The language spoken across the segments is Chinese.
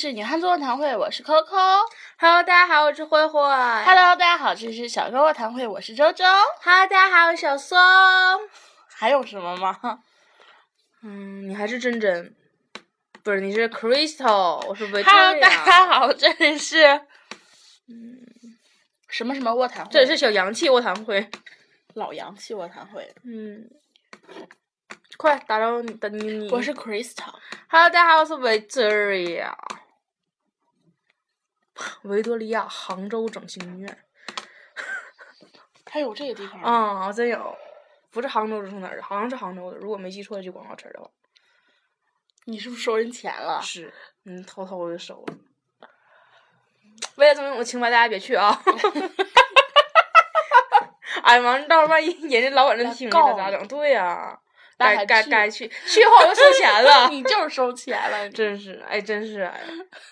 是女汉子卧谈会，我是 Coco。Hello，大家好，我是慧慧。Hello，大家好，这里是小哥卧谈会，我是周周。Hello，大家好，我是小松。还有什么吗？嗯，你还是真真，不是你是 Crystal，我是 Victoria。Hello，大家好，这里是嗯什么什么卧谈会，这里是小洋气卧谈会。老洋气卧谈会。嗯，快打扰你，等你你。我是 Crystal。Hello，大家好，我是 Victoria。维多利亚杭州整形医院。还有这个地方吗？啊、真有，不是杭州是从哪儿的？好像是杭州的，如果没记错这广告词儿的话。你是不是收人钱了？是，嗯，偷偷的收了。为了证明我的清白，大家别去啊！哎呀妈，到时候万一人家老板真听见了咋整？对呀、该该该去，去后又收钱了。你就是收钱了，真是，哎，真是，哎，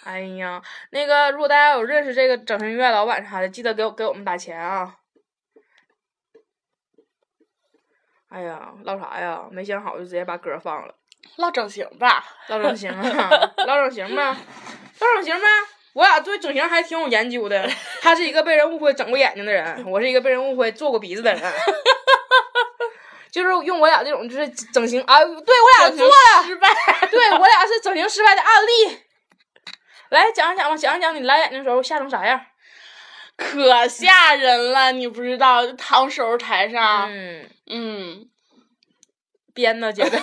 哎呀，那个，如果大家有认识这个整形医院老板啥的，记得给我给我们打钱啊！哎呀，唠啥呀？没想好就直接把歌放了。唠整形吧。唠整形啊，唠整形吧，唠整形呗。我俩对整形还挺有研究的。他是一个被人误会整过眼睛的人，我是一个被人误会做过鼻子的人。就是用我俩这种就是整形啊，对我俩做了，失败。对我俩是整形失败的案例。来讲一讲吧，讲一讲你来眼睛的时候吓成啥样？可吓人了，你不知道，就躺手术台上，嗯，嗯，编的，姐的。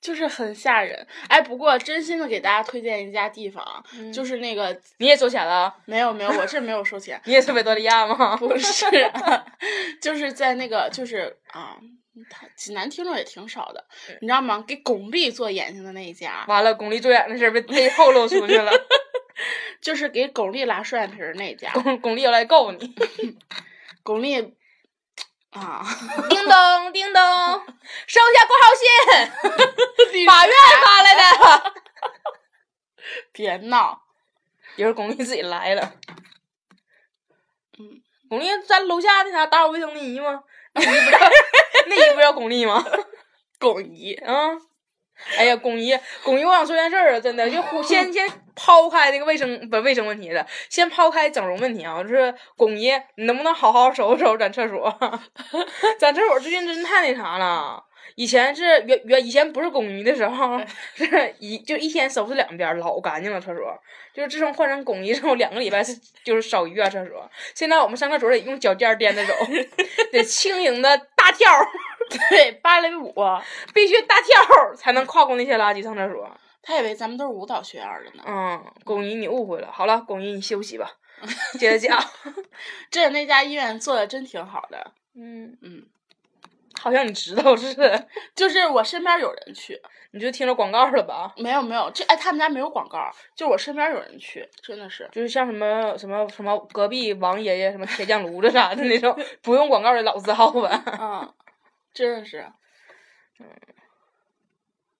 就是很吓人。哎，不过真心的给大家推荐一家地方，嗯就是那个你也收钱了？没有没有，我这没有收钱，你也是维多利亚吗？不是，就是在那个就是啊，他济南听众也挺少的，你知道吗？给巩俐做眼睛的那一家，完了，巩俐做眼的事儿被被透露出去了，就是给巩俐拉双眼皮儿那一家，巩巩俐要来告你。巩俐啊，叮咚叮咚，收下挂号信，法院发来的。别闹，一会儿巩俐自己来了。嗯，巩俐在楼下那啥打扫卫生的姨吗？那姨不叫那姨不叫巩俐吗？巩俐，啊，哎呀，巩俐，巩俐，我想说件事儿啊，真的，就忽先先抛开那个卫生不卫生问题了，先抛开整容问题啊，就是巩爷，你能不能好好收拾收拾咱厕所？咱厕所最近真太那啥了。以前是原原以前不是巩俐的时候，是一就一天收拾两遍，老干净了厕所。就是自从换成巩俐之后，两个礼拜是就是扫一遍厕所。现在我们上厕所得用脚尖儿颠着走，得轻盈的大跳。对，芭蕾舞，必须大跳才能跨过那些垃圾上厕所。他以为咱们都是舞蹈学院的呢。嗯，巩姨，你误会了。好了，巩姨，你休息吧。接着讲。这那家医院做的真挺好的，嗯嗯，好像你知道似的，就是我身边有人去，你就听着广告了吧？没有没有，这哎他们家没有广告，就我身边有人去，真的是。就是像什么什么什么隔壁王爷爷什么铁匠炉子啥的那种不用广告的老字号吧。嗯，真的是，嗯，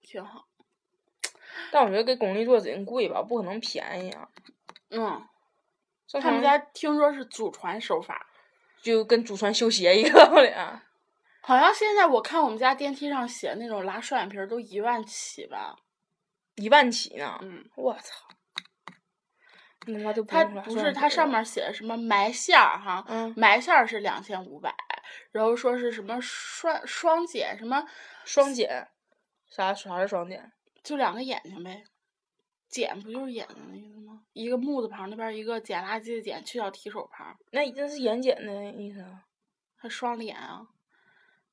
挺好。但我觉得给巩俐做指定贵吧，不可能便宜啊。嗯，他们家听说是祖传手法，就跟祖传修鞋一个道理啊。好像现在我看我们家电梯上写那种拉双眼皮儿都一万起吧。一万起呢。嗯，我操！那他妈就它用拉不是它双眼皮了上面写的什么埋线儿哈，嗯埋线儿是两千五百，然后说是什么双双减什么，双减，啥啥是双减？就两个眼睛呗。捡不就是眼睛的意思吗？一个木字旁那边一个捡垃圾的捡，去掉提手旁，那那是眼睑的意思啊？还双脸啊。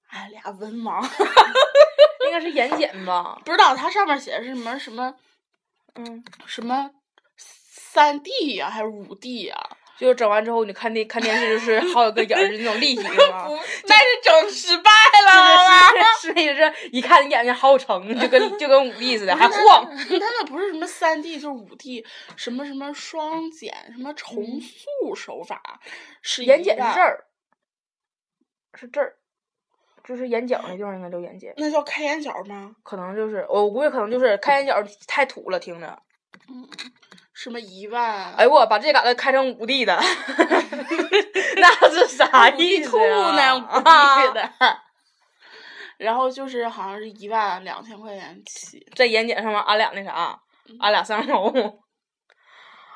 哎，俩文盲，应该是眼睑吧？不知道它上面写的是什么什么嗯，什么三 D 呀、还是五 D 呀、就是整完之后，你看电看电视就是好有个眼儿，就那种立体的嘛。那是整失败了？是是是是，一看你眼睛好有成，就跟就跟五 D 似的，还晃。他那不是什么三 D 就是五 D，什么什么双减，什么重塑手法，是眼睑是这儿，是这儿，就是眼角那地方应该叫眼睑，那叫开眼角吗？可能就是我估计可能就是开眼角太土了，听着。什么一万？哎呦我把这嘎达开成五 D 的，那是啥意思？呀？五 D 的。然后就是好像是一万两千块钱起，在眼睑上面安俩那啥，俺俩上楼。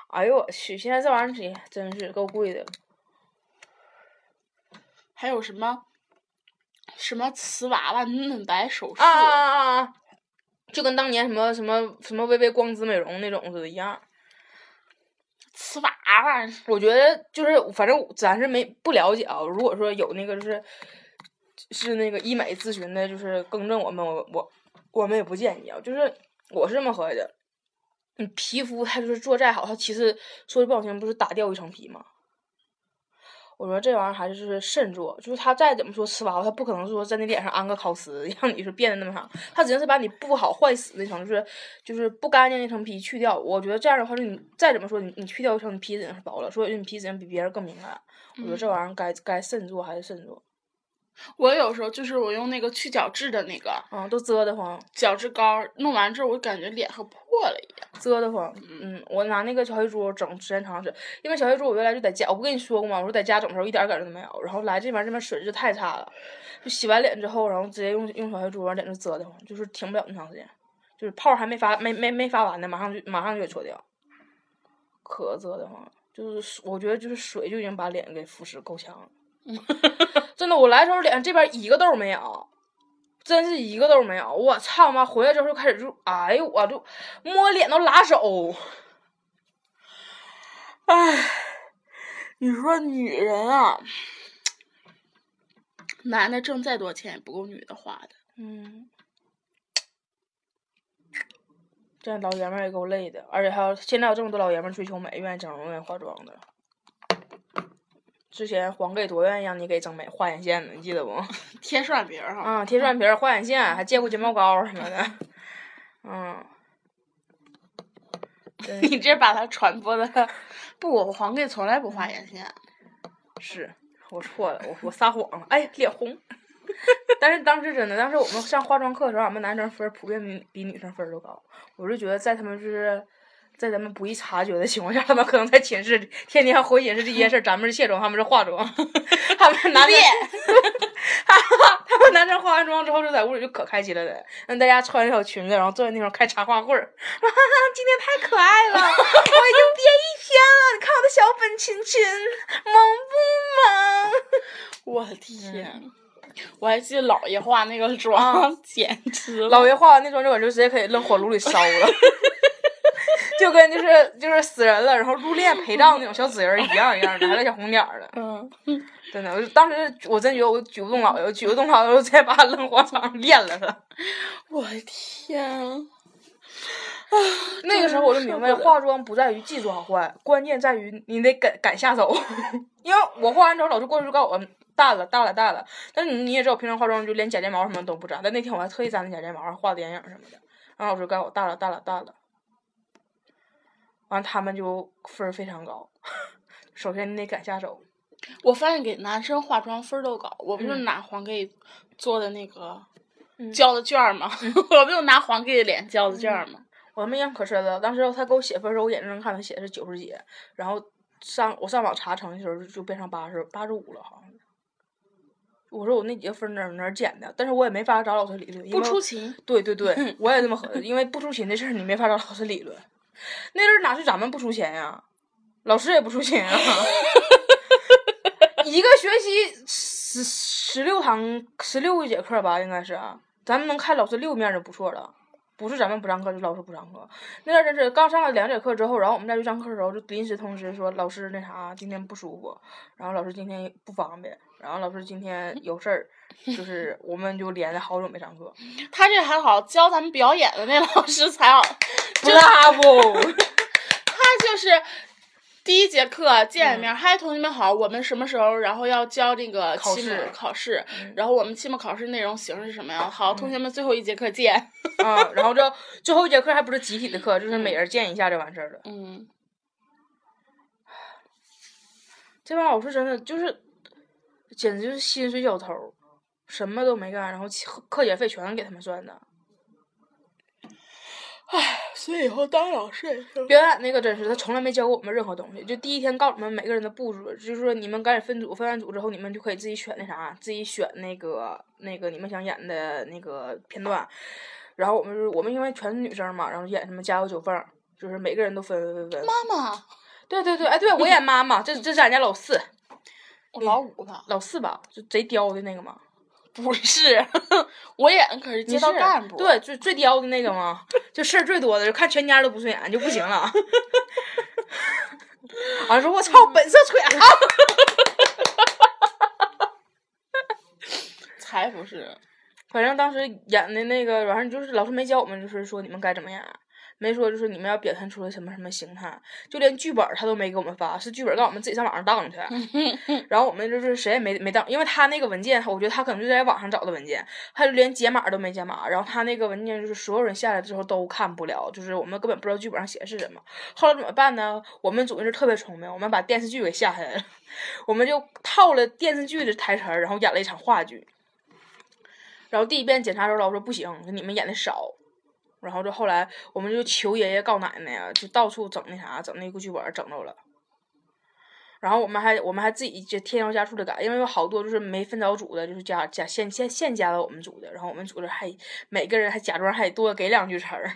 哎呦我去！现在这玩意儿真真是够贵的。还有什么什么瓷娃娃嫩白手术啊啊啊啊！就跟当年什么什么什么微微光子美容那种似的一样。瓷娃娃，我觉得就是反正咱是没不了解啊。如果说有那个就是是那个医美咨询的，就是更正我们，我我我们也不建议啊。就是我是这么合计的，你皮肤它就是做再好，它其实说句不好听，不是打掉一层皮吗？我说这玩意儿还是就是慎做，就是他再怎么说吃娃娃，他不可能说在你脸上安个烤瓷，让你是变得那么啥，他只能是把你不好坏死那层，就是就是不干净那层皮去掉。我觉得这样的话，是你再怎么说你你去掉一层，你皮子已经是薄了，所以你皮子比别人更敏感。我觉得这玩意儿该该慎做还是慎做。我有时候就是我用那个去角质的那个，嗯，都啧得慌。角质膏弄完之后，我感觉脸和破了一样，啧得慌。嗯，我拿那个小黑珠整时间长是，因为小黑珠我原来就在家，我不跟你说过吗？我说在家整的时候一点感觉都没有，然后来这边这边水质太差了，就洗完脸之后，然后直接用用小黑珠，往脸上啧得慌，就是停不了那么长时间，就是泡还没发没没没发完呢，马上就马上就给搓掉，可啧得慌。就是我觉得就是水就已经把脸给腐蚀够呛了。真的，我来时候脸上这边一个痘没有，真是一个痘没有。我操妈！回来之后就开始就，哎呦，我就摸脸都拉手。哎，你说女人啊，男的挣再多钱也不够女的花的。嗯，这老爷们儿也够累的，而且还有现在有这么多老爷们儿追求美，愿意整容、愿意化妆的。之前黄给多愿意让你给整美画眼线呢，你记得不？贴双眼皮儿哈。啊，贴双眼皮儿、画眼线，还借过睫毛膏什么的。嗯。你这把它传播的，不，我黄给从来不画眼线。是，我错了，我我撒谎了。哎，脸红。但是当时真的，当时我们上化妆课的时候，俺们男生分普遍比比女生分都高。我就觉得在他们就是。在咱们不易察觉的情况下，他们可能在寝室天天回寝室这件事，咱们是卸妆，他们是化妆。他们男的，他们男生化完妆之后就在屋里就可开心了的，让大家穿小裙子，然后坐在那块开茶话会儿。今天太可爱了，我已经憋一天了，你看我的小粉亲亲，萌不萌？我天！我还记得姥爷化那个妆，简直！姥爷化完那妆就感觉直接可以扔火炉里烧了。就跟就是就是死人了，然后入殓陪葬那种小纸人一样一样的，还带小红点儿的。嗯，真的，我当时我真觉得我举不动老爷，我举不动老爷，我直接把他扔火场上练了他。我的天！啊，那个时候我就明白，化妆不在于技术好坏，关键在于你得敢敢下手。因为我化完之后，老师过去就告诉我淡了淡了淡了。但是你你也知道，我平常化妆就连假睫毛什么都不粘，但那天我还特意粘了假睫毛，画的眼影什么的。然后老师告诉我淡了淡了淡了。完，他们就分儿非常高。首先你得敢下手。我发现给男生化妆分儿都高。我不是拿黄给做的那个交的卷儿吗？我不就拿黄给脸交的卷儿吗？我他妈印象可深了。当时他给我写分的时候，我眼睁睁看他写的是九十几，然后上我上网查成绩的时候就变成八十八十五了，好像。我说我那几个分哪哪儿捡的？但是我也没法找老师理论。不出勤。对对对，我也这么合计，因为不出勤的事儿你没法找老师理论。那阵儿哪是咱们不出钱呀，老师也不出钱啊。一个学期十十六堂十六节课吧，应该是，咱们能看老师六面就不错了。不是咱们不上课，就老师不上课。那阵儿真是刚上了两节课之后，然后我们再去上课的时候，就临时通知说老师那啥今天不舒服，然后老师今天不方便，然后老师今天有事儿，就是我们就连着好久没上课。他这还好，教咱们表演的那老师才好。那不，他就是第一节课见一面，嗨，同学们好，我们什么时候然后要交这个考期末试考试，然后我们期末考试内容形式是什么呀？好，同学们最后一节课见。啊，然后这 最后一节课还不是集体的课，就是每人见一下就完事儿了。嗯，这帮老师真的就是，简直就是薪水小偷，什么都没干，然后课课间费全给他们算的。以以后当老师也行。表演那个真是，他从来没教过我们任何东西。就第一天告诉我们每个人的步骤，就是说你们赶紧分组，分完组之后，你们就可以自己选那啥，自己选那个那个你们想演的那个片段。然后我们就是我们因为全是女生嘛，然后演什么家有九凤，就是每个人都分分分分。妈妈，对对对，哎，对我演妈妈，这这是俺家老四，我老五吧？老四吧，就贼刁的那个嘛。不是，我演的可是你街道干部。对，最最刁的那个嘛，就事儿最多的，就看全家都不顺眼就不行了。完说，我操，本色吹啊！才不是。反正当时演的那个，完事儿就是老师没教我们，就是说你们该怎么演，没说就是你们要表现出来什么什么形态，就连剧本儿他都没给我们发，是剧本儿让我们自己上网上当去。然后我们就是谁也没没当，因为他那个文件，我觉得他可能就在网上找的文件，他就连解码都没解码。然后他那个文件就是所有人下来之后都看不了，就是我们根本不知道剧本上写的是什么。后来怎么办呢？我们组人是特别聪明，我们把电视剧给下下来了，我们就套了电视剧的台词儿，然后演了一场话剧。然后第一遍检查的时候，老师说不行，你们演的少。然后就后来我们就求爷爷告奶奶呀，就到处整那啥，整那个剧本整着了。然后我们还我们还自己就添油加醋的改，因为有好多就是没分着组的，就是加加现现现加到我们组的。然后我们组的还每个人还假装还多给两句词儿。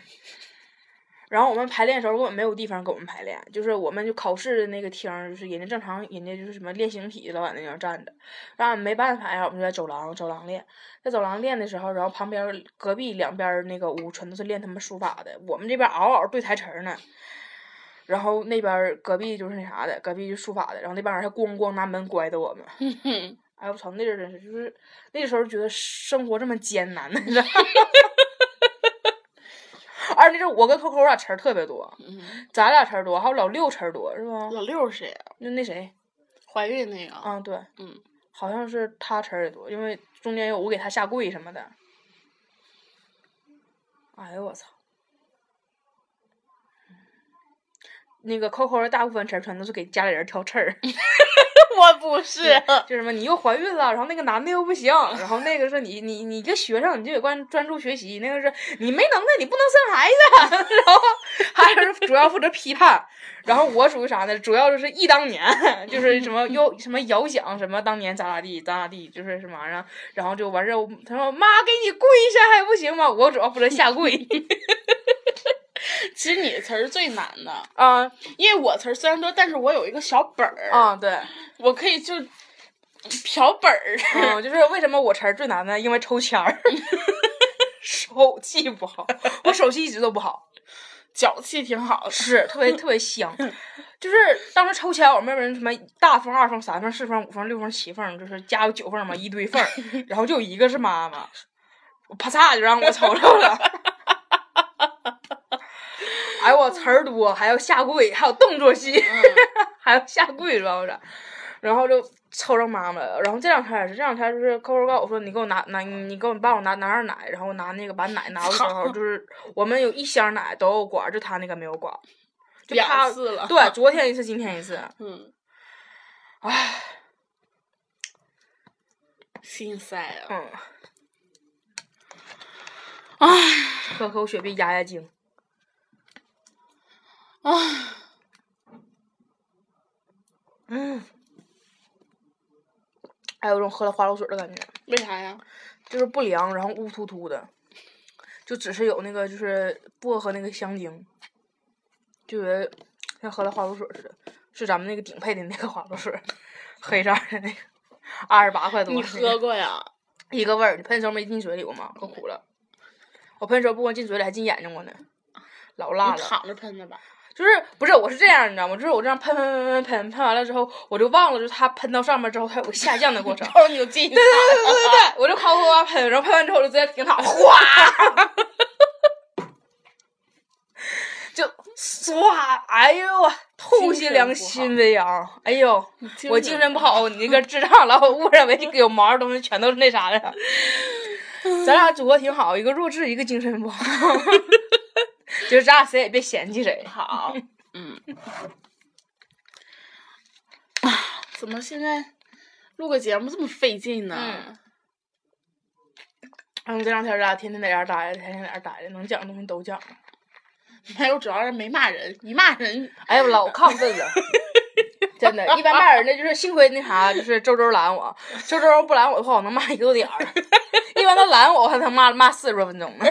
然后我们排练的时候根本没有地方给我们排练，就是我们就考试的那个厅儿，就是人家正常人家就是什么练形体老在那边站着，然后没办法呀，我们就在走廊走廊练，在走廊练的时候，然后旁边隔壁两边那个屋全都是练他们书法的，我们这边嗷嗷对台词儿呢，然后那边隔壁就是那啥的，隔壁就书法的，然后那帮人还咣咣拿门拐的我们，哎我操，那阵儿真是就是那时候觉得生活这么艰难呢，你知道吗 而那阵儿我跟 Coco 俩词儿特别多，嗯，咱俩词儿多，还有老六词儿多是吧？老六是谁呀？那那谁，怀孕那个。啊对，嗯，好像是他词儿也多，因为中间有我给他下跪什么的。哎呦我操！那个 Coco 的大部分词儿全都是给家里人挑刺儿，我不是。就什么你又怀孕了，然后那个男的又不行，然后那个是你 你你一个学生你就得关专注学习，那个是你没能耐你不能生孩子，然后还是主要负责批判，然后我属于啥呢？主要就是忆当年，就是什么又什么遥想什么当年咋咋地咋咋地，就是什么玩意儿，然后就完事儿，他说妈给你跪下还不行吗？我主要负责下跪其实你的词儿最难的，啊因为我词儿虽然多，但是我有一个小本儿，啊对。我可以就瓢本儿。嗯，就是为什么我词儿最难呢？因为抽签儿，手气不好，我手气一直都不好，脚气挺好的。是特别特别香。就是当时抽签，我们人什么大风、二风、三风、四风、五风、六风、七风，就是加有九风嘛，一堆缝儿，然后就有一个是妈妈，我啪嚓就让我抽着了。哎呦我词儿多，还要下跪，还有动作戏，还要下跪，主要是，然后就抽着妈妈了。然后这两天也是，这两天就是扣扣告诉我说，你给我拿拿，你给我帮我拿拿点奶，然后拿那个把奶拿过去 就是我们有一箱奶都有管儿，就他那个没有管，就两他次了对，昨天一次，今天一次，嗯，唉，心塞啊！嗯，唉喝口雪碧压压惊。唉，嗯，还有种喝了花露水的感觉，为啥呀？就是不凉，然后乌突突的，就只是有那个就是薄荷那个香精，就觉得像喝了花露水似的，是咱们那个顶配的那个花露水，黑色的那个，二十八块多。你喝过呀？一个味儿，你喷的时候没进嘴里过吗？可苦了。我喷的时候不光进嘴里，还进眼睛过呢，老辣了。躺着喷的吧？就是不是我是这样，你知道吗？就是我这样喷喷喷喷喷喷完了之后，我就忘了，就是它喷到上面之后，它有个下降的过程。然后你就进去对对对对对，我就夸夸夸喷，然后喷完之后我就直接停躺，哗，就唰，哎呦我透析良心的呀！哎呦，我精神不好，你那个智障老误认为这个有毛的东西全都是那啥的。咱俩组合挺好，一个弱智，一个精神不好，就是咱俩谁也别嫌弃谁。好，嗯。啊，怎么现在录个节目这么费劲呢？嗯这两天咱俩天天在家待着，天天在家待着，能讲的东西都讲了。没有，主要是没骂人，一骂人，哎呦，老亢奋了，真的。一般骂人的就是幸亏那啥，就是周周拦我，周周不拦我的话，我能骂一个多点儿。一般他拦我，我还能骂骂四十多分钟呢。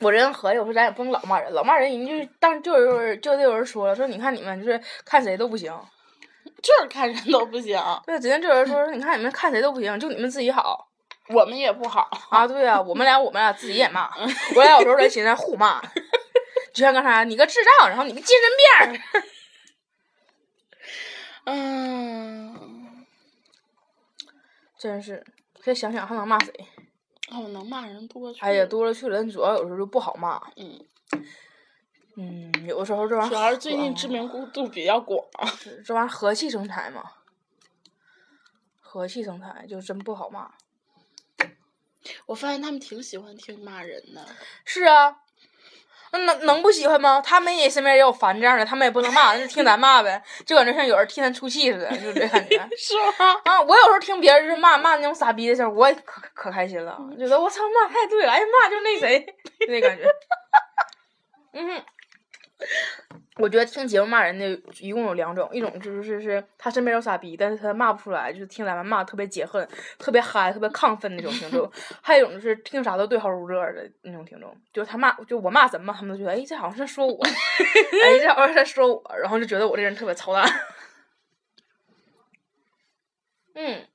我这人合计，我说咱也不能老骂人，老骂人人就是当就有人就得有人说了，说你看你们就是看谁都不行，就是看人都不行，对，今天就有人说说你看你们看谁都不行，就你们自己好我们也不好。啊，对呀、我们俩我们俩自己也骂，我俩有时候在寻思互骂，就像刚才你个智障，然后你个精神病儿，嗯，真是，再想想还能骂谁？哦，能骂人多去。哎呀，，多了去了，主要有时候就不好骂，嗯，嗯，有的时候这玩意儿主要是最近知名度比较广。这玩意儿和气生财嘛，和气生财就真不好骂。我发现他们挺喜欢听骂人的。是啊，那能能不喜欢吗？他们也身边也有烦这样的，他们也不能骂，那就听咱骂呗，就感觉像有人替咱出气似的，就这感觉。是吗？啊，我有时候听别人就是骂骂那种傻逼的事儿，我也可可开心了，觉得我操骂太对了，哎骂就那谁，就那感觉。嗯哼，我觉得听节目骂人的一共有两种，一种就是是是他身边有傻逼，但是他骂不出来，就是听咱们骂特别解恨、特别嗨、特别亢奋那种听众；还有一种就是听啥都对号入座的那种听众，就是他骂就我骂什么，他们都觉得哎这好像是在说我，哎这好像是在说我，然后就觉得我这人特别操蛋。嗯，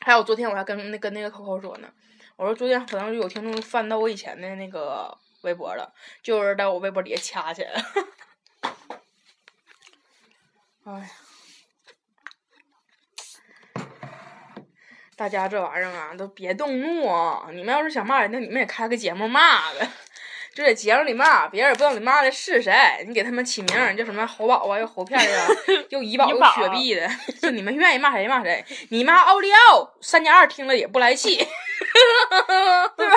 还有昨天我还跟那跟那个 Coco 说呢，我说昨天可能有听众翻到我以前的那个微博了，就有人在我微博底下掐起来了。哎呀，大家这玩意儿啊，都别动怒啊！你们要是想骂人那，你们也开个节目骂呗。就在节目里骂，别人也不知道你骂的是谁，你给他们起名叫什么猴宝啊，又猴片儿啊，又怡宝又雪碧的，就你们愿意骂谁骂谁。你骂奥利奥，三加二听了也不来气，对吧？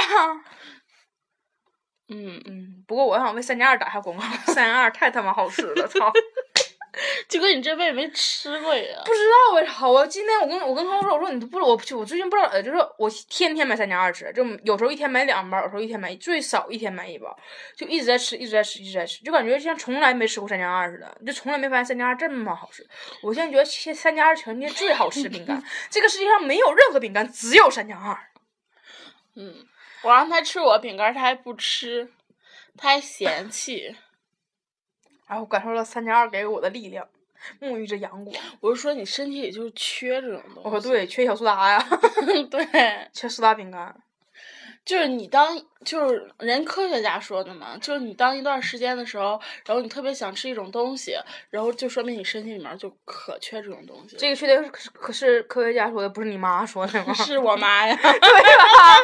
嗯，嗯，不过我想为三加二打下广告，三加二太他妈好吃了，操！就跟你这辈子没吃过呀。不知道为啥，我今天我跟我跟他说，我说你都不，我我最近不知道，呃就是我天天买三加二吃，就有时候一天买两包，有时候一天买最少一天买一包，就一直在吃，一直在吃，一直在吃，就感觉像从来没吃过三加二似的，就从来没发现三加二这么好吃。我现在觉得现三加二全世界最好吃的饼干，这个世界上没有任何饼干，只有三加二。嗯，我让他吃我饼干，他还不吃，他还嫌弃。然后感受到三加二给我的力量，沐浴着阳光。我就说你身体里就是缺这种东西。哦对，缺小苏打呀，对，缺苏打饼干。就是你当就是人科学家说的嘛，就是你当一段时间的时候，然后你特别想吃一种东西，然后就说明你身体里面就可缺这种东西。这个确定是可是科学家说的，不是你妈说的吗？是我妈呀。对吧？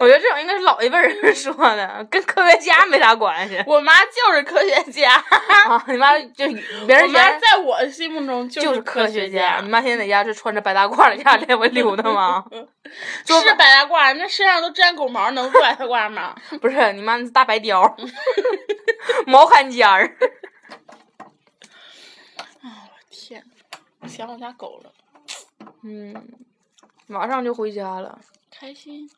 我觉得这种应该是老一辈人说的，跟科学家没啥关系 我妈就是科学家，啊。你妈就 别我妈人家在我心目中就是科学家。你妈现在在家是穿着白大褂在家来回溜达吗？是白大褂，那身上都沾狗毛，能不白大褂吗？不是，你妈那是大白貂，毛坎肩儿。啊，我天，想我家狗了，嗯，马上就回家了，开心，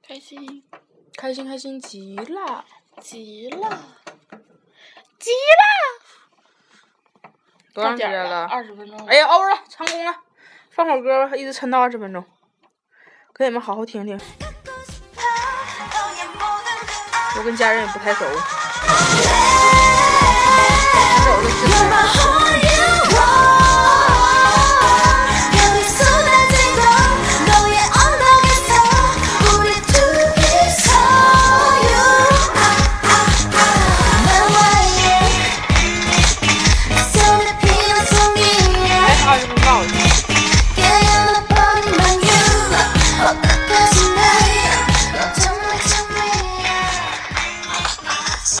开心开心开心极了。极了，极多了！点儿长时间了？二十分钟了。哎呀，欧了，成功了！放会儿歌吧，一直抻到二十分钟，给你们好好听听。我跟家人也不太熟。熟了是不是